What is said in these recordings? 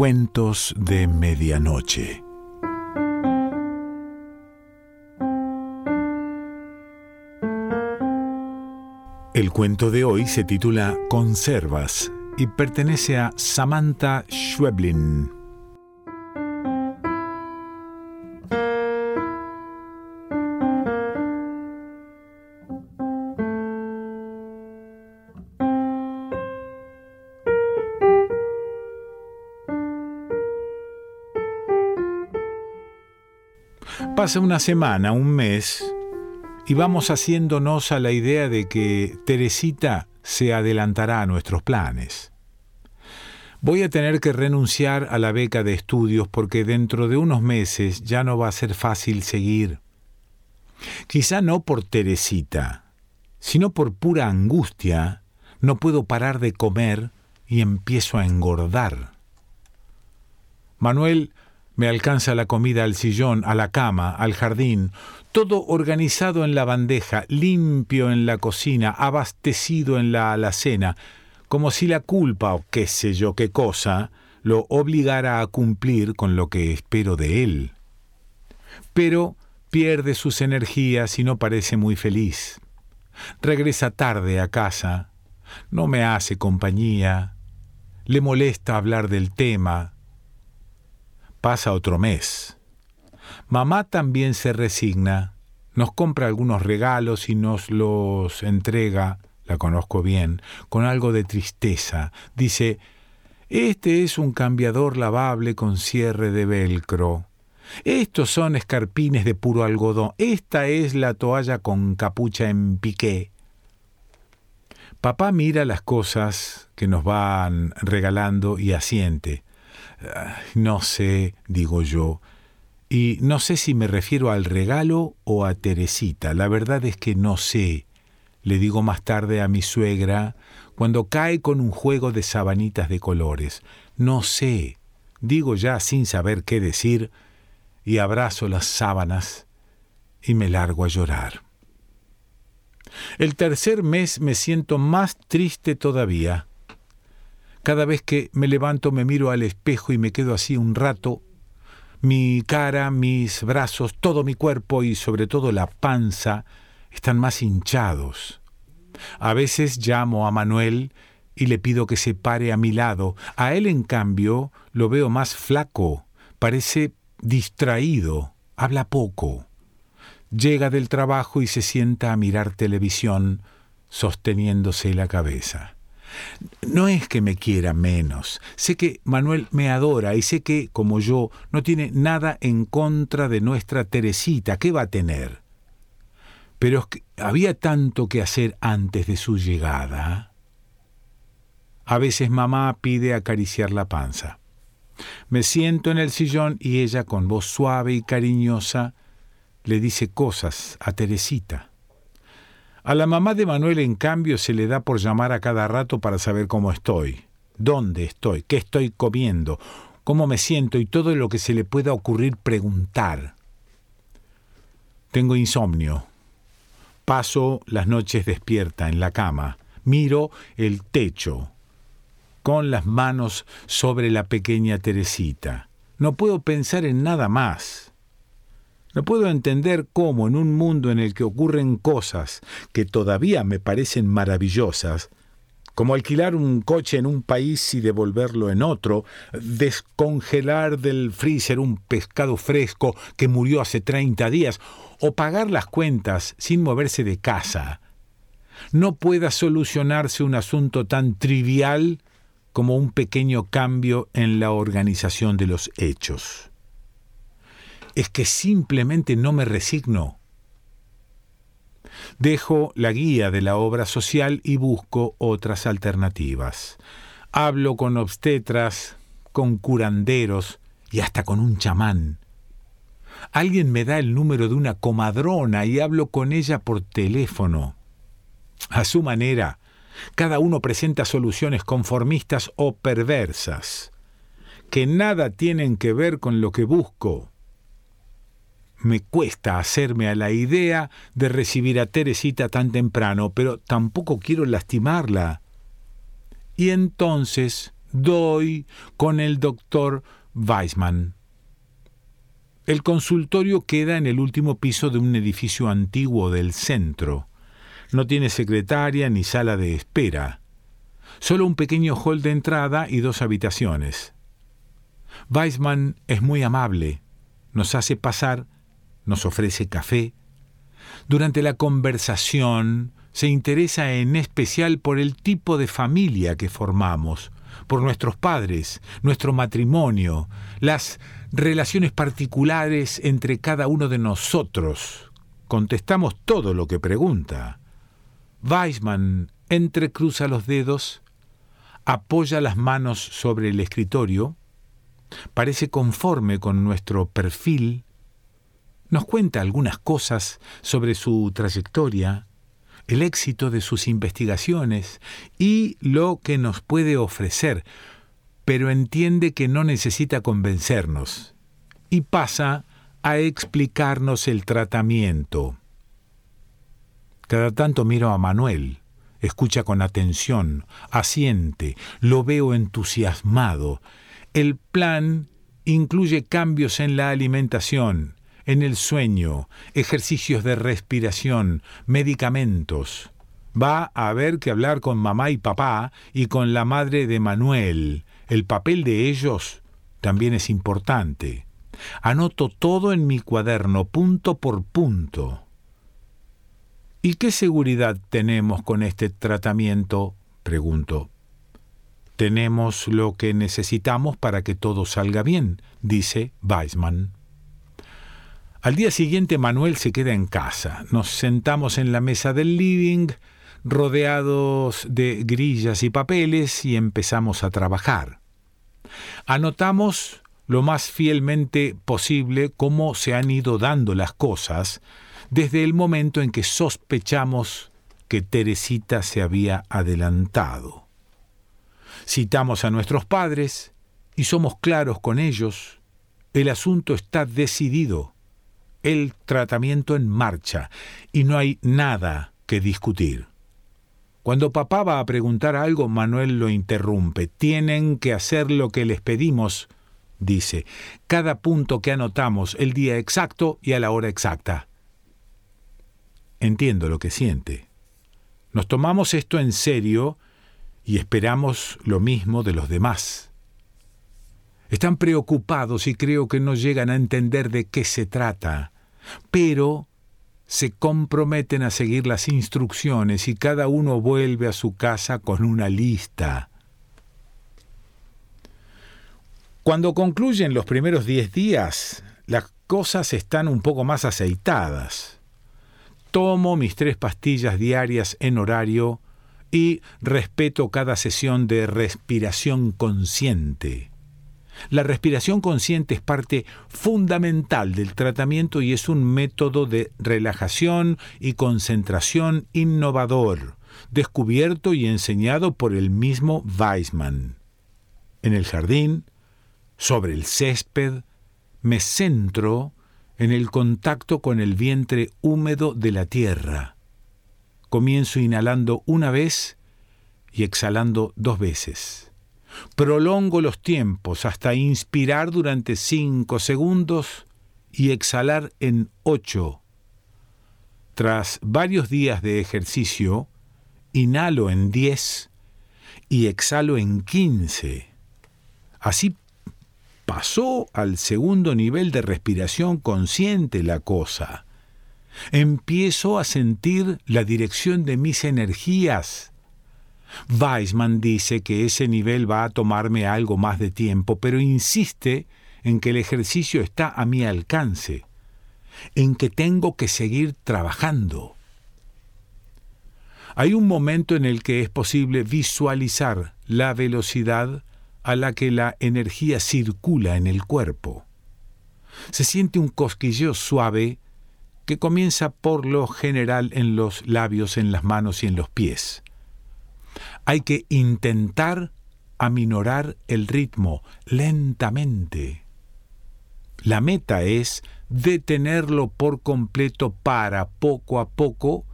Cuentos de Medianoche. El cuento de hoy se titula Conservas y pertenece a Samantha Schweblin. Pasa una semana, un mes, y vamos haciéndonos a la idea de que Teresita se adelantará a nuestros planes. Voy a tener que renunciar a la beca de estudios porque dentro de unos meses ya no va a ser fácil seguir. Quizá no por Teresita, sino por pura angustia, no puedo parar de comer y empiezo a engordar. Manuel me alcanza la comida al sillón, a la cama, al jardín, todo organizado en la bandeja, limpio en la cocina, abastecido en la alacena, como si la culpa o qué sé yo qué cosa lo obligara a cumplir con lo que espero de él. Pero pierde sus energías y no parece muy feliz. Regresa tarde a casa, no me hace compañía, le molesta hablar del tema, Pasa otro mes. Mamá también se resigna, nos compra algunos regalos y nos los entrega, la conozco bien, con algo de tristeza. Dice, este es un cambiador lavable con cierre de velcro. Estos son escarpines de puro algodón. Esta es la toalla con capucha en piqué. Papá mira las cosas que nos van regalando y asiente. No sé, digo yo, y no sé si me refiero al regalo o a Teresita. La verdad es que no sé. Le digo más tarde a mi suegra, cuando cae con un juego de sabanitas de colores. No sé. Digo ya sin saber qué decir, y abrazo las sábanas y me largo a llorar. El tercer mes me siento más triste todavía. Cada vez que me levanto me miro al espejo y me quedo así un rato. Mi cara, mis brazos, todo mi cuerpo y sobre todo la panza están más hinchados. A veces llamo a Manuel y le pido que se pare a mi lado. A él, en cambio, lo veo más flaco, parece distraído, habla poco. Llega del trabajo y se sienta a mirar televisión, sosteniéndose la cabeza. No es que me quiera menos. Sé que Manuel me adora y sé que, como yo, no tiene nada en contra de nuestra Teresita. ¿Qué va a tener? Pero es que había tanto que hacer antes de su llegada. A veces mamá pide acariciar la panza. Me siento en el sillón y ella, con voz suave y cariñosa, le dice cosas a Teresita. A la mamá de Manuel, en cambio, se le da por llamar a cada rato para saber cómo estoy, dónde estoy, qué estoy comiendo, cómo me siento y todo lo que se le pueda ocurrir preguntar. Tengo insomnio. Paso las noches despierta en la cama, miro el techo, con las manos sobre la pequeña Teresita. No puedo pensar en nada más. No puedo entender cómo en un mundo en el que ocurren cosas que todavía me parecen maravillosas, como alquilar un coche en un país y devolverlo en otro, descongelar del freezer un pescado fresco que murió hace 30 días, o pagar las cuentas sin moverse de casa, no pueda solucionarse un asunto tan trivial como un pequeño cambio en la organización de los hechos es que simplemente no me resigno. Dejo la guía de la obra social y busco otras alternativas. Hablo con obstetras, con curanderos y hasta con un chamán. Alguien me da el número de una comadrona y hablo con ella por teléfono. A su manera, cada uno presenta soluciones conformistas o perversas, que nada tienen que ver con lo que busco me cuesta hacerme a la idea de recibir a Teresita tan temprano, pero tampoco quiero lastimarla. Y entonces doy con el doctor Weisman. El consultorio queda en el último piso de un edificio antiguo del centro. No tiene secretaria ni sala de espera. Solo un pequeño hall de entrada y dos habitaciones. Weisman es muy amable. Nos hace pasar, nos ofrece café. Durante la conversación se interesa en especial por el tipo de familia que formamos, por nuestros padres, nuestro matrimonio, las relaciones particulares entre cada uno de nosotros. Contestamos todo lo que pregunta. Weisman entrecruza los dedos, apoya las manos sobre el escritorio, parece conforme con nuestro perfil, nos cuenta algunas cosas sobre su trayectoria, el éxito de sus investigaciones y lo que nos puede ofrecer, pero entiende que no necesita convencernos y pasa a explicarnos el tratamiento. Cada tanto miro a Manuel, escucha con atención, asiente, lo veo entusiasmado. El plan incluye cambios en la alimentación, en el sueño, ejercicios de respiración, medicamentos. Va a haber que hablar con mamá y papá y con la madre de Manuel, el papel de ellos también es importante. Anoto todo en mi cuaderno, punto por punto. ¿Y qué seguridad tenemos con este tratamiento? pregunto. Tenemos lo que necesitamos para que todo salga bien, dice Weisman. Al día siguiente Manuel se queda en casa. Nos sentamos en la mesa del living, rodeados de grillas y papeles, y empezamos a trabajar. Anotamos lo más fielmente posible cómo se han ido dando las cosas desde el momento en que sospechamos que Teresita se había adelantado. Citamos a nuestros padres y somos claros con ellos. El asunto está decidido, el tratamiento en marcha y no hay nada que discutir. Cuando papá va a preguntar algo, Manuel lo interrumpe. Tienen que hacer lo que les pedimos, dice. Cada punto que anotamos, el día exacto y a la hora exacta. Entiendo lo que siente. Nos tomamos esto en serio y esperamos lo mismo de los demás. Están preocupados y creo que no llegan a entender de qué se trata, pero se comprometen a seguir las instrucciones y cada uno vuelve a su casa con una lista. Cuando concluyen los primeros diez días, las cosas están un poco más aceitadas. Tomo mis tres pastillas diarias en horario y respeto cada sesión de respiración consciente. La respiración consciente es parte fundamental del tratamiento y es un método de relajación y concentración innovador, descubierto y enseñado por el mismo Weisman. En el jardín, sobre el césped, me centro en el contacto con el vientre húmedo de la tierra. Comienzo inhalando una vez y exhalando dos veces. Prolongo los tiempos hasta inspirar durante cinco segundos y exhalar en ocho. Tras varios días de ejercicio, inhalo en diez y exhalo en quince. Así pasó al segundo nivel de respiración consciente la cosa. Empiezo a sentir la dirección de mis energías Weisman dice que ese nivel va a tomarme algo más de tiempo, pero insiste en que el ejercicio está a mi alcance, en que tengo que seguir trabajando. Hay un momento en el que es posible visualizar la velocidad a la que la energía circula en el cuerpo. Se siente un cosquilleo suave que comienza por lo general en los labios, en las manos y en los pies. Hay que intentar aminorar el ritmo lentamente. La meta es detenerlo por completo para poco a poco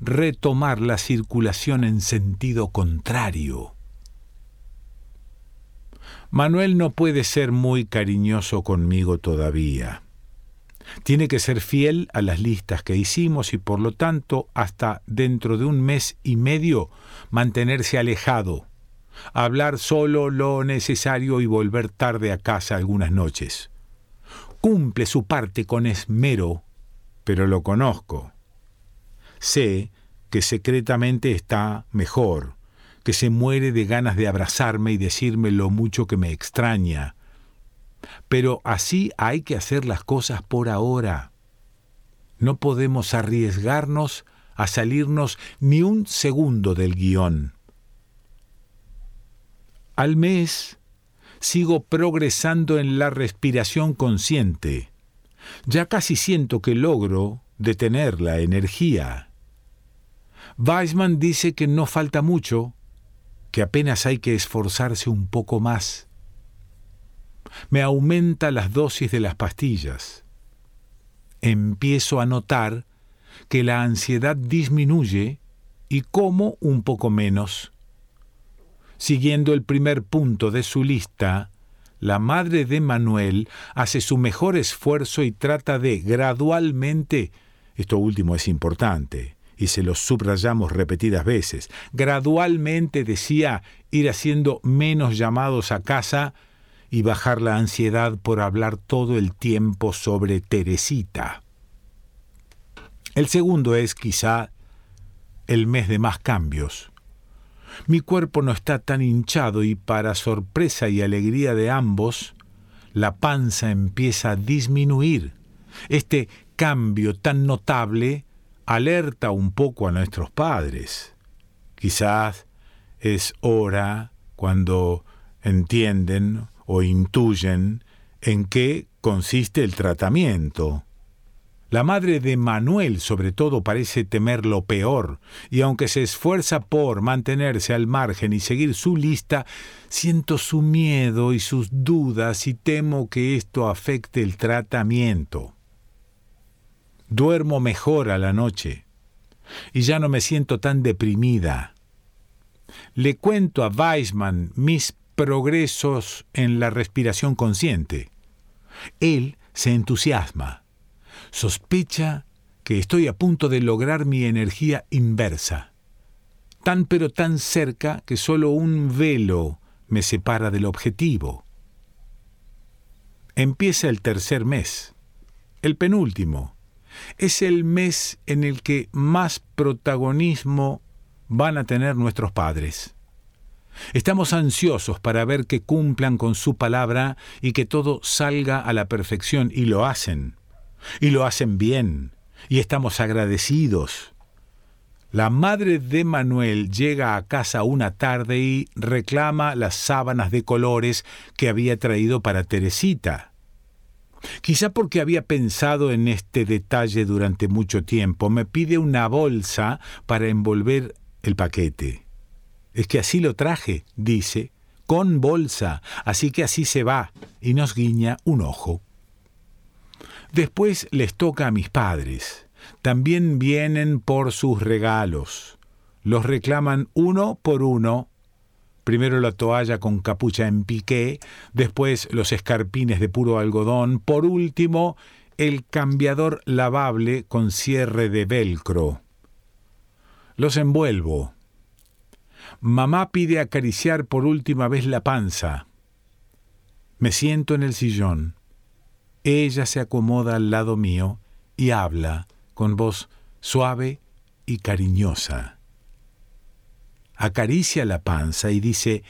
retomar la circulación en sentido contrario. Manuel no puede ser muy cariñoso conmigo todavía. Tiene que ser fiel a las listas que hicimos y por lo tanto hasta dentro de un mes y medio mantenerse alejado, hablar solo lo necesario y volver tarde a casa algunas noches. Cumple su parte con esmero, pero lo conozco. Sé que secretamente está mejor, que se muere de ganas de abrazarme y decirme lo mucho que me extraña. Pero así hay que hacer las cosas por ahora. No podemos arriesgarnos a salirnos ni un segundo del guion. Al mes sigo progresando en la respiración consciente. Ya casi siento que logro detener la energía. Weisman dice que no falta mucho, que apenas hay que esforzarse un poco más. Me aumenta las dosis de las pastillas. Empiezo a notar que la ansiedad disminuye y como un poco menos. Siguiendo el primer punto de su lista, la madre de Manuel hace su mejor esfuerzo y trata de gradualmente, esto último es importante, y se lo subrayamos repetidas veces, gradualmente decía ir haciendo menos llamados a casa y bajar la ansiedad por hablar todo el tiempo sobre Teresita. El segundo es quizá el mes de más cambios. Mi cuerpo no está tan hinchado y para sorpresa y alegría de ambos, la panza empieza a disminuir. Este cambio tan notable alerta un poco a nuestros padres. Quizás es hora cuando entienden o intuyen en qué consiste el tratamiento. La madre de Manuel sobre todo parece temer lo peor, y aunque se esfuerza por mantenerse al margen y seguir su lista, siento su miedo y sus dudas y temo que esto afecte el tratamiento. Duermo mejor a la noche y ya no me siento tan deprimida. Le cuento a Weisman mis progresos en la respiración consciente. Él se entusiasma. Sospecha que estoy a punto de lograr mi energía inversa. Tan pero tan cerca que solo un velo me separa del objetivo. Empieza el tercer mes, el penúltimo. Es el mes en el que más protagonismo van a tener nuestros padres. Estamos ansiosos para ver que cumplan con su palabra y que todo salga a la perfección, y lo hacen, y lo hacen bien, y estamos agradecidos. La madre de Manuel llega a casa una tarde y reclama las sábanas de colores que había traído para Teresita. Quizá porque había pensado en este detalle durante mucho tiempo, me pide una bolsa para envolver el paquete. Es que así lo traje, dice, con bolsa, así que así se va, y nos guiña un ojo. Después les toca a mis padres. También vienen por sus regalos. Los reclaman uno por uno. Primero la toalla con capucha en piqué, después los escarpines de puro algodón, por último el cambiador lavable con cierre de velcro. Los envuelvo, Mamá pide acariciar por última vez la panza. Me siento en el sillón. Ella se acomoda al lado mío y habla con voz suave y cariñosa. Acaricia la panza y dice,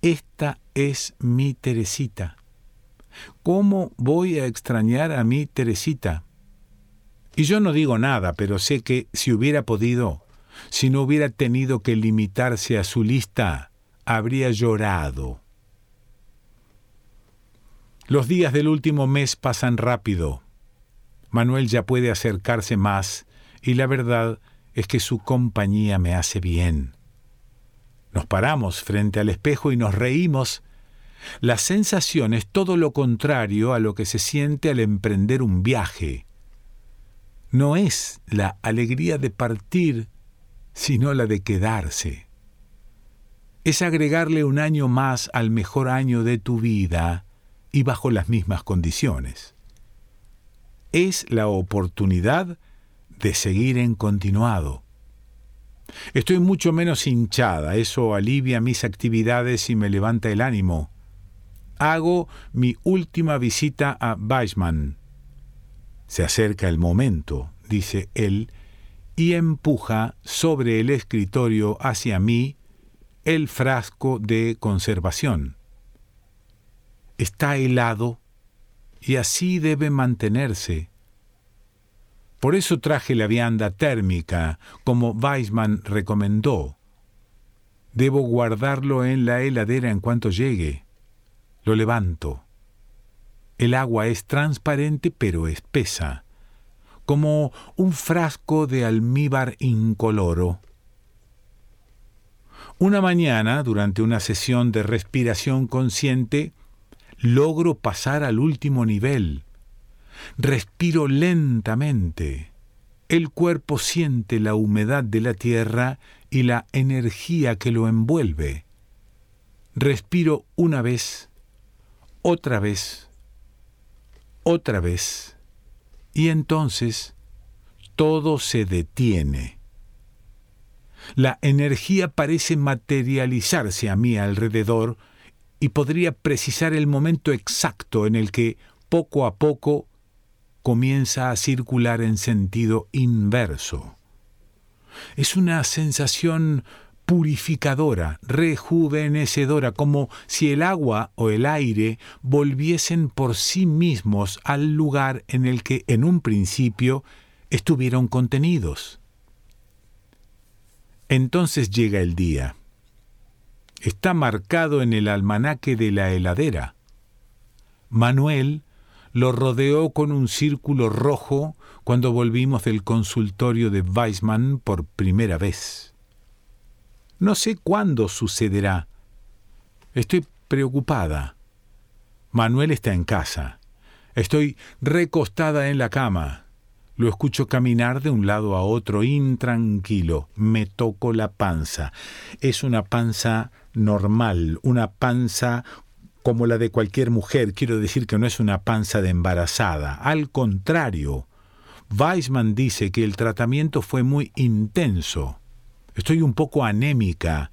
Esta es mi Teresita. ¿Cómo voy a extrañar a mi Teresita? Y yo no digo nada, pero sé que si hubiera podido, si no hubiera tenido que limitarse a su lista, habría llorado. Los días del último mes pasan rápido. Manuel ya puede acercarse más y la verdad es que su compañía me hace bien. Nos paramos frente al espejo y nos reímos. La sensación es todo lo contrario a lo que se siente al emprender un viaje. No es la alegría de partir sino la de quedarse. es agregarle un año más al mejor año de tu vida y bajo las mismas condiciones. Es la oportunidad de seguir en continuado. Estoy mucho menos hinchada, eso alivia mis actividades y me levanta el ánimo. Hago mi última visita a Weisman. Se acerca el momento, dice él, y empuja sobre el escritorio hacia mí el frasco de conservación. Está helado y así debe mantenerse. Por eso traje la vianda térmica, como Weisman recomendó. Debo guardarlo en la heladera en cuanto llegue. Lo levanto. El agua es transparente pero espesa, como un frasco de almíbar incoloro. Una mañana, durante una sesión de respiración consciente, logro pasar al último nivel. Respiro lentamente. El cuerpo siente la humedad de la tierra y la energía que lo envuelve. Respiro una vez, otra vez, otra vez, y entonces todo se detiene. La energía parece materializarse a mi alrededor y podría precisar el momento exacto en el que, poco a poco, comienza a circular en sentido inverso. Es una sensación purificadora, rejuvenecedora, como si el agua o el aire volviesen por sí mismos al lugar en el que en un principio estuvieron contenidos. Entonces llega el día. Está marcado en el almanaque de la heladera. Manuel lo rodeó con un círculo rojo cuando volvimos del consultorio de Weisman por primera vez. No sé cuándo sucederá. Estoy preocupada. Manuel está en casa. Estoy recostada en la cama. Lo escucho caminar de un lado a otro intranquilo. Me toco la panza. Es una panza normal, una panza como la de cualquier mujer. Quiero decir que no es una panza de embarazada. Al contrario, Weisman dice que el tratamiento fue muy intenso. Estoy un poco anémica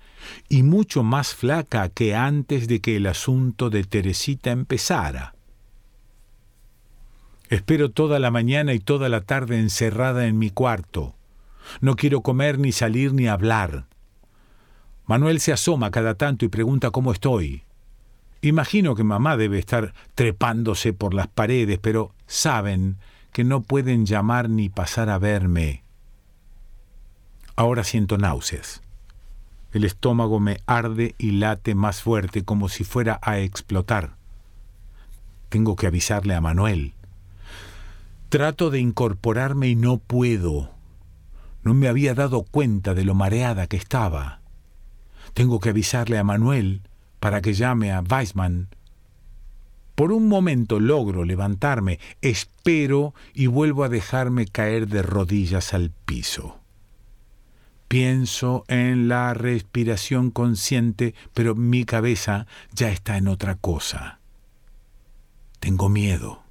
y mucho más flaca que antes de que el asunto de Teresita empezara. Espero toda la mañana y toda la tarde encerrada en mi cuarto. No quiero comer ni salir ni hablar. Manuel se asoma cada tanto y pregunta cómo estoy. Imagino que mamá debe estar trepándose por las paredes, pero saben que no pueden llamar ni pasar a verme. Ahora siento náuseas. El estómago me arde y late más fuerte como si fuera a explotar. Tengo que avisarle a Manuel. Trato de incorporarme y no puedo. No me había dado cuenta de lo mareada que estaba. Tengo que avisarle a Manuel para que llame a Weisman. Por un momento logro levantarme, espero y vuelvo a dejarme caer de rodillas al piso. Pienso en la respiración consciente, pero mi cabeza ya está en otra cosa. Tengo miedo.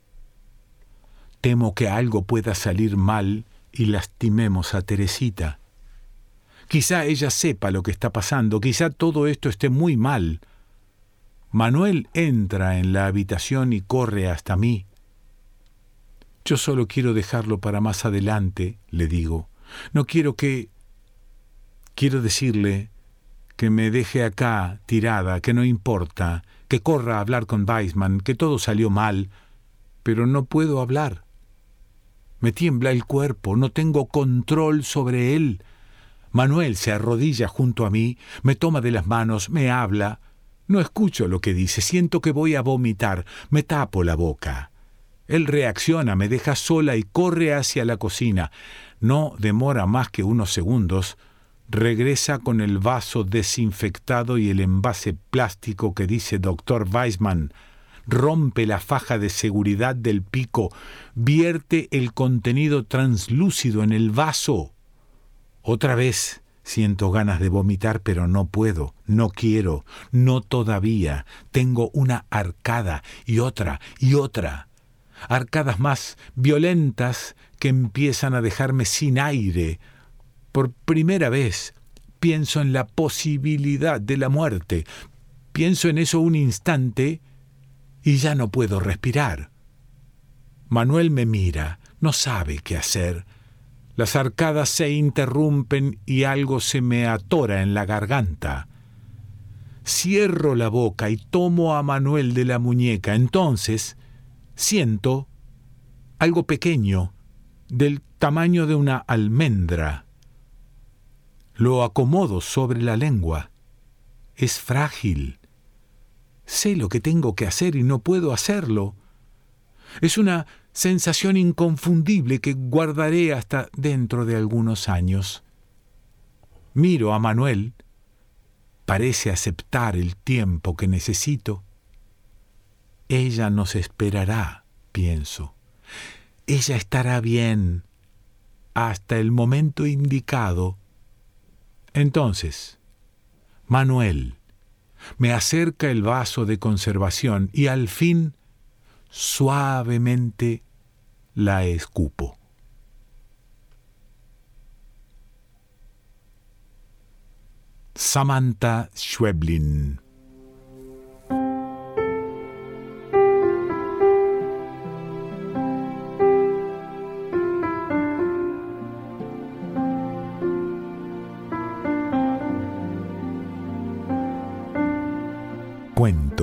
Temo que algo pueda salir mal y lastimemos a Teresita. Quizá ella sepa lo que está pasando, quizá todo esto esté muy mal. Manuel entra en la habitación y corre hasta mí. Yo solo quiero dejarlo para más adelante, le digo. No quiero que... Quiero decirle que me deje acá tirada, que no importa, que corra a hablar con Weisman, que todo salió mal, pero no puedo hablar. Me tiembla el cuerpo, no tengo control sobre él. Manuel se arrodilla junto a mí, me toma de las manos, me habla. No escucho lo que dice, siento que voy a vomitar, me tapo la boca. Él reacciona, me deja sola y corre hacia la cocina. No demora más que unos segundos. Regresa con el vaso desinfectado y el envase plástico que dice Dr. Weisman rompe la faja de seguridad del pico, vierte el contenido translúcido en el vaso. Otra vez Siento ganas de vomitar, pero no puedo, no quiero, no todavía. Tengo una arcada y otra y otra. Arcadas más violentas que empiezan a dejarme sin aire. Por primera vez pienso en la posibilidad de la muerte. Pienso en eso un instante y ya no puedo respirar. Manuel me mira, no sabe qué hacer. Las arcadas se interrumpen y algo se me atora en la garganta. Cierro la boca y tomo a Manuel de la muñeca. Entonces siento algo pequeño, del tamaño de una almendra. Lo acomodo sobre la lengua. Es frágil. Sé lo que tengo que hacer y no puedo hacerlo. Es una sensación inconfundible que guardaré hasta dentro de algunos años. Miro a Manuel, parece aceptar el tiempo que necesito. Ella nos esperará, pienso. Ella estará bien hasta el momento indicado. Entonces, Manuel me acerca el vaso de conservación y al fin suavemente la escupo. Samantha Schweblin